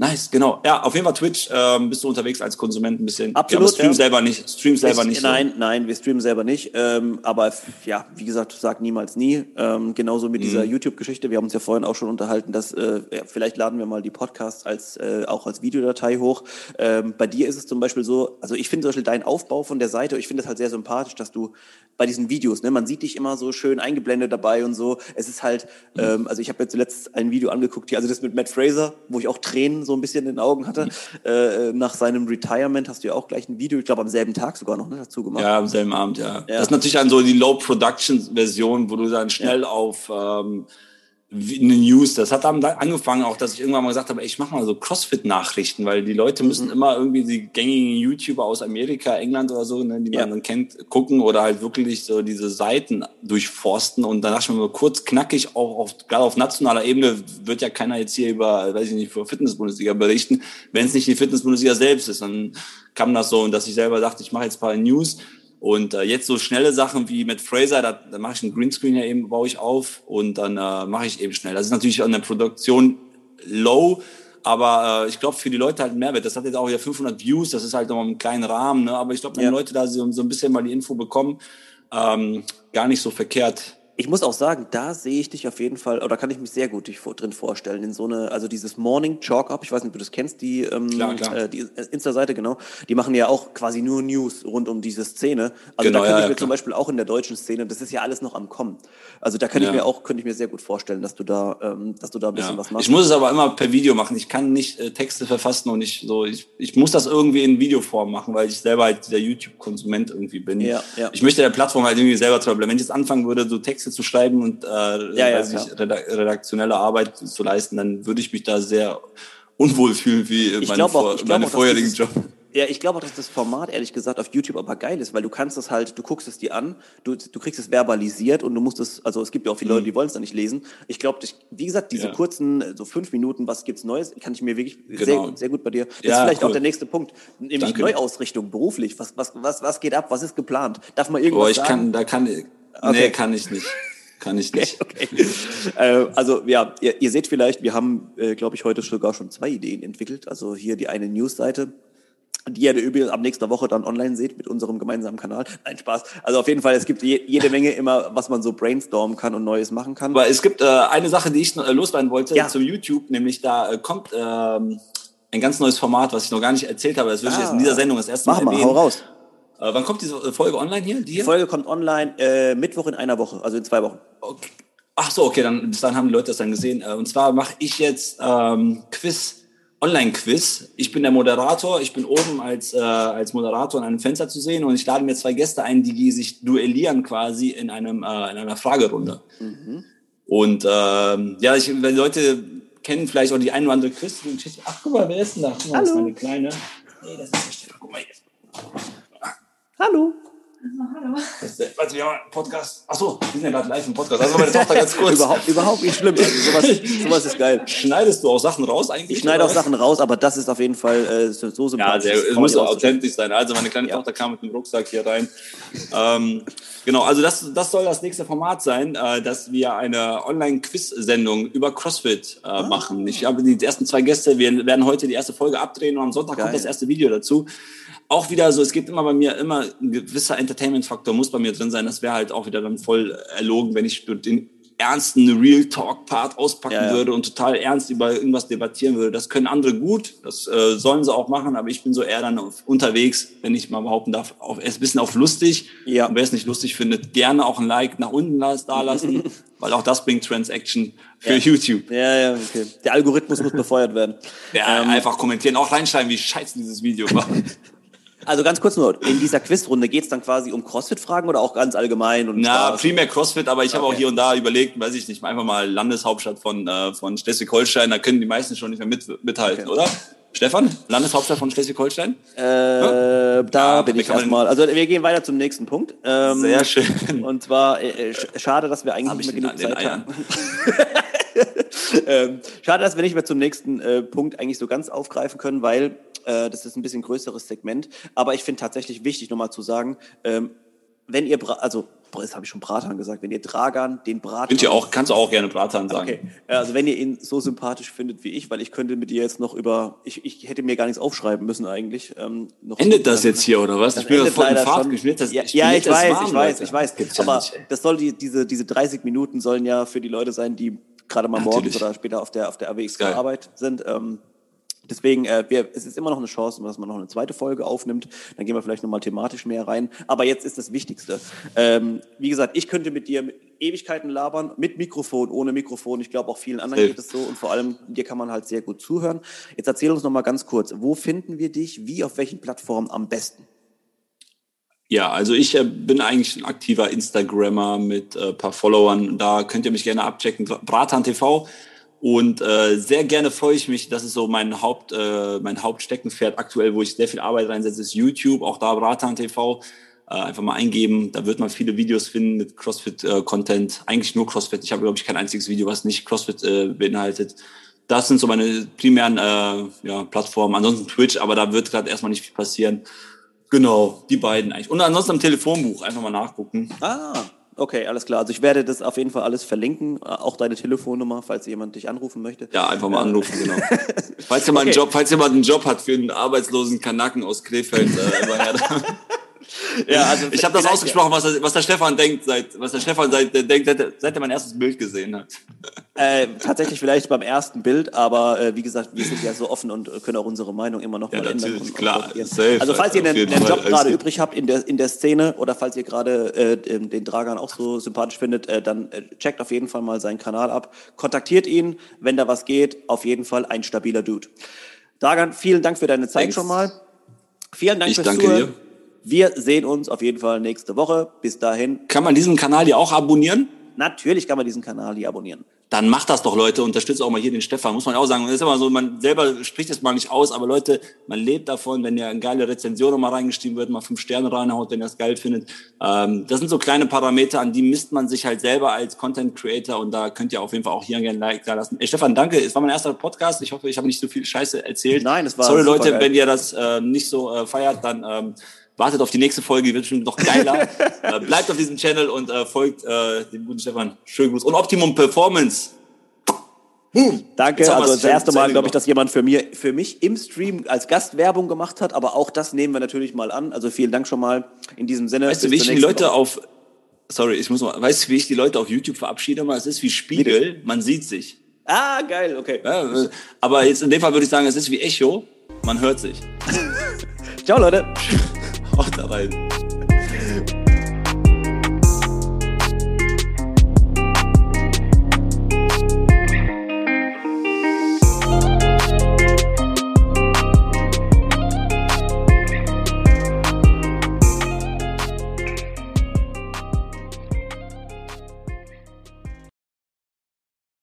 Nice, genau. Ja, auf jeden Fall Twitch ähm, bist du unterwegs als Konsument ein bisschen. Absolut. Ja, stream ja. selber nicht. Stream selber ich, nicht. Nein, so. nein, wir streamen selber nicht. Ähm, aber ja, wie gesagt, sag niemals nie. Ähm, genauso mit mhm. dieser YouTube-Geschichte. Wir haben uns ja vorhin auch schon unterhalten, dass äh, ja, vielleicht laden wir mal die Podcasts als äh, auch als Videodatei hoch. Ähm, bei dir ist es zum Beispiel so, also ich finde zum Beispiel deinen Aufbau von der Seite, ich finde es halt sehr sympathisch, dass du bei diesen Videos, ne, man sieht dich immer so schön eingeblendet dabei und so. Es ist halt, mhm. ähm, also ich habe jetzt zuletzt ein Video angeguckt, hier, also das mit Matt Fraser, wo ich auch Tränen so ein bisschen in den Augen hatte. Mhm. Äh, nach seinem Retirement hast du ja auch gleich ein Video, ich glaube am selben Tag sogar noch ne, dazu gemacht. Ja, am selben Abend, ja. ja. Das ist natürlich dann so die Low-Production-Version, wo du dann schnell ja. auf ähm, eine News. Das hat dann angefangen auch, dass ich irgendwann mal gesagt habe, ich mache mal so Crossfit-Nachrichten, weil die Leute müssen mhm. immer irgendwie die gängigen YouTuber aus Amerika, England oder so, ne, die man dann kennt, gucken oder halt wirklich so diese Seiten durchforsten und ich mir mal kurz knackig, auch auf, gerade auf nationaler Ebene wird ja keiner jetzt hier über, weiß ich nicht, für Fitness-Bundesliga berichten, wenn es nicht die Fitness-Bundesliga selbst ist. Dann kam das so und dass ich selber dachte, ich mache jetzt ein paar News und äh, jetzt so schnelle Sachen wie mit Fraser, da, da mache ich einen Greenscreen ja eben, baue ich auf und dann äh, mache ich eben schnell. Das ist natürlich an der Produktion low, aber äh, ich glaube für die Leute halt ein Mehrwert. Das hat jetzt auch wieder 500 Views, das ist halt noch einen kleinen Rahmen, ne? aber ich glaube, wenn ja. Leute da so, so ein bisschen mal die Info bekommen, ähm, gar nicht so verkehrt ich muss auch sagen, da sehe ich dich auf jeden Fall, oder kann ich mich sehr gut drin vorstellen, in so eine, also dieses Morning Chalk Up, ich weiß nicht, ob du das kennst, die, ähm, klar, klar. Äh, die Insta-Seite, genau, die machen ja auch quasi nur News rund um diese Szene. Also genau, da könnte ja, ich mir klar. zum Beispiel auch in der deutschen Szene, das ist ja alles noch am Kommen. Also da könnte ja. ich mir auch, könnte ich mir sehr gut vorstellen, dass du da, ähm, dass du da ein bisschen ja. was machst. Ich muss es aber immer per Video machen. Ich kann nicht äh, Texte verfassen und ich so, ich, ich muss das irgendwie in Videoform machen, weil ich selber halt der YouTube-Konsument irgendwie bin. Ja, ja. Ich möchte der Plattform halt irgendwie selber zu Wenn ich jetzt anfangen würde, so Texte zu schreiben und äh, ja, ja, ich, redaktionelle Arbeit zu leisten, dann würde ich mich da sehr unwohl fühlen wie ich meine, auch, meine vorherigen Job. Ja, ich glaube auch, dass das Format ehrlich gesagt auf YouTube aber geil ist, weil du kannst das halt, du guckst es dir an, du, du kriegst es verbalisiert und du musst es, also es gibt ja auch viele Leute, die mhm. wollen es dann nicht lesen. Ich glaube, wie gesagt, diese ja. kurzen, so fünf Minuten, was gibt's Neues, kann ich mir wirklich genau. sehr, sehr gut bei dir. Das ja, ist vielleicht cool. auch der nächste Punkt, nämlich Danke. Neuausrichtung beruflich. Was, was, was, was geht ab? Was ist geplant? Darf man irgendwas Boah, ich sagen? kann, da kann, okay. nee, kann ich nicht. Kann ich nicht. Okay, okay. äh, also ja, ihr, ihr, seht vielleicht, wir haben, äh, glaube ich, heute sogar schon zwei Ideen entwickelt. Also hier die eine Newsseite, die ihr übrigens ab nächster Woche dann online seht mit unserem gemeinsamen Kanal. Nein, Spaß. Also auf jeden Fall, es gibt je, jede Menge immer, was man so brainstormen kann und Neues machen kann. Aber es gibt äh, eine Sache, die ich äh, loswerden wollte ja. zu YouTube, nämlich da äh, kommt ähm, ein ganz neues Format, was ich noch gar nicht erzählt habe. Das würde ah. ich jetzt in dieser Sendung das erste Mal Mach mal, erwähnen. hau raus. Äh, wann kommt diese Folge online hier? Die, hier? die Folge kommt online äh, Mittwoch in einer Woche, also in zwei Wochen. Okay. Ach so, okay, dann, dann haben die Leute das dann gesehen. Äh, und zwar mache ich jetzt ähm, Quiz, Online-Quiz. Ich bin der Moderator. Ich bin oben als, äh, als Moderator in einem Fenster zu sehen und ich lade mir zwei Gäste ein, die sich duellieren quasi in, einem, äh, in einer Fragerunde. Mhm. Und ähm, ja, ich, wenn Leute kennen vielleicht auch die eine oder andere Christin. Ach, guck mal, wer ist denn da? Guck mal, das ist meine Kleine. Nee, das ist der Stefan. Guck mal hier. Hallo. Hallo. Das warte, wir haben einen Podcast. Achso, wir sind ja gerade live im Podcast. Also meine Tochter ganz kurz. überhaupt, überhaupt nicht schlimm. Also sowas, sowas ist geil. Schneidest du auch Sachen raus eigentlich? Ich schneide auch Sachen raus, aber das ist auf jeden Fall äh, so Ja, sympathisch. der, Das es muss auch authentisch sein. Also meine kleine Ja. Tochter kam mit dem Rucksack hier rein. Ähm, genau, also das, das soll das nächste Format sein, äh, dass wir eine Online-Quiz-Sendung über CrossFit äh, Ah. machen. Ich habe die ersten zwei Gäste, wir werden heute die erste Folge abdrehen und am Sonntag Geil. kommt das erste Video dazu. Auch wieder so, es gibt immer bei mir immer ein gewisser Entertainment-Faktor muss bei mir drin sein. Das wäre halt auch wieder dann voll erlogen, wenn ich den ernsten Real Talk Part auspacken Ja, ja. würde und total ernst über irgendwas debattieren würde. Das können andere gut, das äh, sollen sie auch machen, aber ich bin so eher dann auf, unterwegs, wenn ich mal behaupten darf, auf, erst ein bisschen auf lustig. Ja. Und wer es nicht lustig findet, gerne auch ein Like nach unten da lassen, weil auch das bringt Transaction für Ja. YouTube. Ja, ja, okay. Der Algorithmus muss befeuert werden. Ja, Ähm, einfach kommentieren, auch reinschreiben, wie scheiße dieses Video war. Also ganz kurz nur, in dieser Quizrunde geht es dann quasi um Crossfit-Fragen oder auch ganz allgemein? Und Na, Spaß? primär CrossFit, aber ich habe auch Okay. hier und da überlegt, weiß ich nicht, einfach mal Landeshauptstadt von, äh, von Schleswig-Holstein, da können die meisten schon nicht mehr mit, mithalten, Okay. oder? Stefan, Landeshauptstadt von Schleswig-Holstein? Äh, da Ja, bin da ich kann man- erstmal. Also wir gehen weiter zum nächsten Punkt. Ähm, Sehr schön. Und zwar, äh, sch- schade, dass wir eigentlich Hab nicht ich mehr genug Zeit haben. Ähm, schade, dass wir nicht mehr zum nächsten äh, Punkt eigentlich so ganz aufgreifen können, weil äh, das ist ein bisschen größeres Segment. Aber ich finde tatsächlich wichtig, nochmal zu sagen, ähm, wenn ihr, also, boah, jetzt habe ich schon Bratan gesagt, wenn ihr Dragan, den Bratan... Könnt ihr auch, kannst du auch gerne Bratan sagen. Okay, also wenn ihr ihn so sympathisch findet wie ich, weil ich könnte mit dir jetzt noch über, ich, ich hätte mir gar nichts aufschreiben müssen eigentlich. Ähm, Endet das jetzt hier, oder was? Das ich bin endet voll in Fahrt schon. Das, ja, ich ja, ich weiß, warm, ich weiß, ich weiß. Gibt's ja Aber das soll die, diese, diese 30 Minuten sollen ja für die Leute sein, die gerade mal morgens Natürlich. oder später auf der, auf der AWX. Arbeit sind. Ähm, Deswegen, äh, wir, es ist immer noch eine Chance, dass man noch eine zweite Folge aufnimmt. Dann gehen wir vielleicht nochmal thematisch mehr rein. Aber jetzt ist das Wichtigste. Ähm, wie gesagt, ich könnte mit dir Ewigkeiten labern, mit Mikrofon, ohne Mikrofon. Ich glaube, auch vielen anderen geht es so. Und vor allem, dir kann man halt sehr gut zuhören. Jetzt erzähl uns nochmal ganz kurz, wo finden wir dich? Wie, auf welchen Plattformen am besten? Ja, also ich äh, bin eigentlich ein aktiver Instagrammer mit äh, paar Followern. Da könnt ihr mich gerne abchecken. Bratan TV. Und äh, sehr gerne freue ich mich, das ist so mein Haupt, äh, mein Hauptsteckenpferd aktuell, wo ich sehr viel Arbeit reinsetze, ist YouTube, auch da Bratan TV. Äh, einfach mal eingeben, da wird man viele Videos finden mit CrossFit-Content. Eigentlich nur CrossFit. Ich habe, glaube ich, kein einziges Video, was nicht CrossFit äh, beinhaltet. Das sind so meine primären äh, ja, Plattformen. Ansonsten Twitch, aber da wird gerade erstmal nicht viel passieren. Genau, die beiden eigentlich. Und ansonsten am Telefonbuch einfach mal nachgucken. Ah, okay, alles klar. Also ich werde das auf jeden Fall alles verlinken, äh, auch deine Telefonnummer, falls jemand dich anrufen möchte. Ja, einfach mal anrufen, genau. falls ihr mal einen Okay. Job, falls jemand einen Job hat für einen arbeitslosen Kanaken aus Krefeld, äh. Ja, also Ich habe das ausgesprochen, was, der- was der Stefan denkt, seit, was der Stefan seit, der denkt, seit, er- seit er mein erstes Bild gesehen hat. Äh, tatsächlich vielleicht beim ersten Bild, aber äh, wie gesagt, wir sind ja so offen und können auch unsere Meinung immer noch Ja, mal ändern. Und, klar, und safe, also falls ihr einen, einen Job gerade übrig habt in der, in der Szene oder falls ihr gerade äh, den, den Dragan auch so sympathisch findet, äh, dann äh, checkt auf jeden Fall mal seinen Kanal ab. Kontaktiert ihn, wenn da was geht. Auf jeden Fall ein stabiler Dude. Dragan, vielen Dank für deine Zeit Thanks. schon mal. Vielen Dank Ich fürs danke Zuhören. dir. Wir sehen uns auf jeden Fall nächste Woche. Bis dahin. Kann man diesen Kanal hier auch abonnieren? Natürlich kann man diesen Kanal hier abonnieren. Dann macht das doch, Leute. Unterstützt auch mal hier den Stefan. Muss man auch sagen. Das ist immer so, man selber spricht es mal nicht aus, aber Leute, man lebt davon, wenn ja eine geile Rezension nochmal reingeschrieben wird, mal fünf Sterne reinhaut, wenn ihr das geil findet. Ähm, das sind so kleine Parameter, an die misst man sich halt selber als Content Creator und da könnt ihr auf jeden Fall auch hier gerne ein Like da lassen. Ey, Stefan, danke. Es war mein erster Podcast. Ich hoffe, ich habe nicht so viel Scheiße erzählt. Nein, es war Sorry, Leute, geil. wenn ihr das äh, nicht so äh, feiert, dann ähm, wartet auf die nächste Folge, die wird bestimmt noch geiler. äh, bleibt auf diesem Channel und äh, folgt äh, dem guten Stefan. Schönen Gruß. Und Optimum Performance. Danke. Jetzt haben Also das erste Mal, glaube ich, dass jemand für, mir, für mich im Stream als Gast Werbung gemacht hat, aber auch das nehmen wir natürlich mal an. Also vielen Dank schon mal in diesem Sinne. Weißt du, wie ich die Leute Woche. auf, sorry, ich muss mal, weißt du, wie ich die Leute auf YouTube verabschiede? Mal, es ist wie Spiegel, man sieht sich. Ah, geil, okay. Ja, äh, aber jetzt in dem Fall würde ich sagen, es ist wie Echo, man hört sich. Ciao, Leute. Haut da rein.